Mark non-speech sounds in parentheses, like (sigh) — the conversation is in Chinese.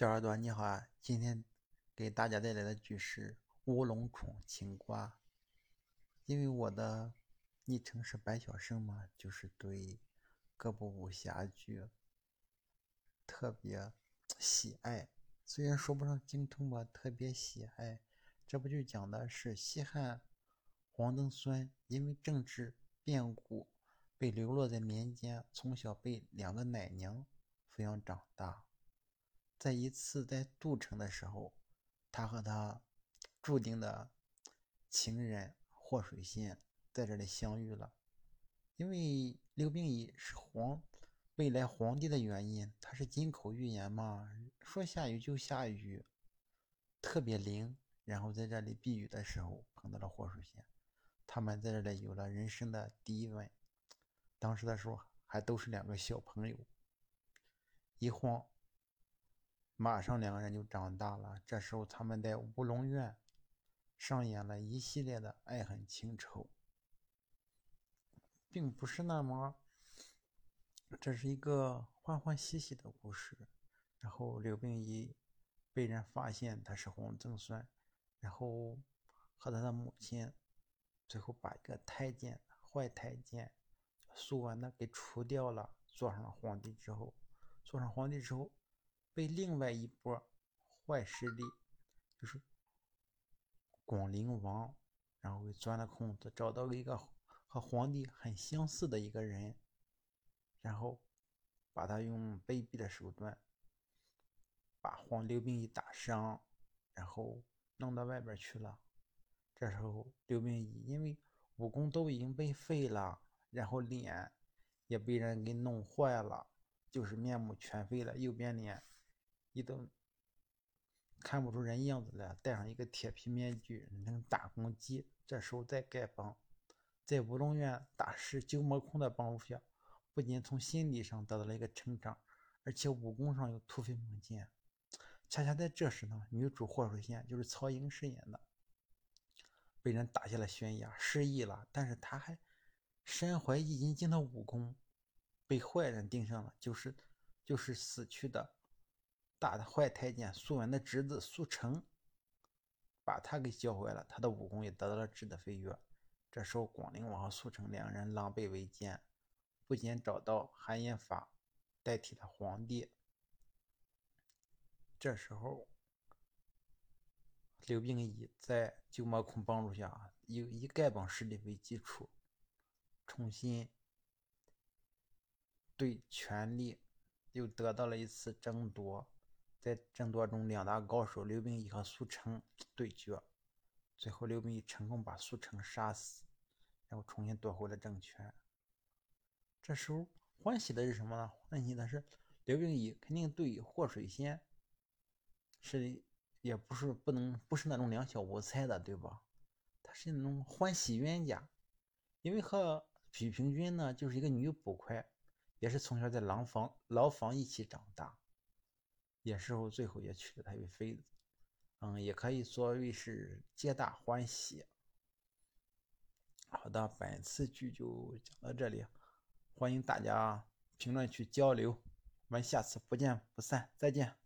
小耳朵你好啊，今天给大家带来的剧是《乌龙冲青瓜》。因为我的昵称是白小生嘛，就是对各部武侠剧特别喜爱。虽然说不上精通吧，特别喜爱。这部剧讲的是西汉黄登孙因为政治变故被流落在民间，从小被两个奶娘抚养长大。在一次在渡城的时候，他和他注定的情人霍水仙在这里相遇了。因为刘病已是皇未来皇帝的原因，他是金口玉言嘛，说下雨就下雨，特别灵。然后在这里避雨的时候碰到了霍水仙，他们在这里有了人生的第一吻。当时的时候还都是两个小朋友，一晃。马上两个人就长大了。这时候他们在乌龙院上演了一系列的爱恨情仇，并不是那么，这是一个欢欢喜喜的故事。然后刘病已被人发现他是黄增酸，然后和他的母亲最后把一个太监坏太监苏完的给除掉了，做上了皇帝之后，做上皇帝之后。被另外一波坏势力，就是广陵王，然后钻了空子，找到了一个和皇帝很相似的一个人，然后把他用卑鄙的手段把黄刘病已打伤，然后弄到外边去了。这时候刘病已因为武功都已经被废了，然后脸也被人给弄坏了，就是面目全非了，右边脸。一都看不出人样子来，戴上一个铁皮面具，能打公鸡。这时候再丐帮，在乌龙院大师鸠摩空的帮助下，不仅从心理上得到了一个成长，而且武功上又突飞猛进。恰恰在这时呢，女主霍水仙就是曹颖饰演的，被人打下了悬崖，失忆了。但是她还身怀易筋经的武功，被坏人盯上了，就是就是死去的。大的坏太监苏文的侄子苏成，把他给教坏了，他的武功也得到了质的飞跃。这时候，广陵王和苏成两人狼狈为奸，不仅找到韩延法代替了皇帝。这时候，刘病已在鸠摩空帮助下，以以丐帮势力为基础，重新对权力又得到了一次争夺。在争夺中，两大高手刘病已和苏成 (tsk) 对决，最后刘病已成功把苏成杀死，然后重新夺回了政权。这时候欢喜的是什么呢？欢喜的是刘病已肯定对霍水仙是也不是不能不是那种两小无猜的，对吧？他是那种欢喜冤家，因为和许平君呢就是一个女捕快，也是从小在牢房牢房一起长大。也是我最后也娶了她为妃子，嗯，也可以作为是皆大欢喜。好的，本次剧就讲到这里，欢迎大家评论区交流，我们下次不见不散，再见。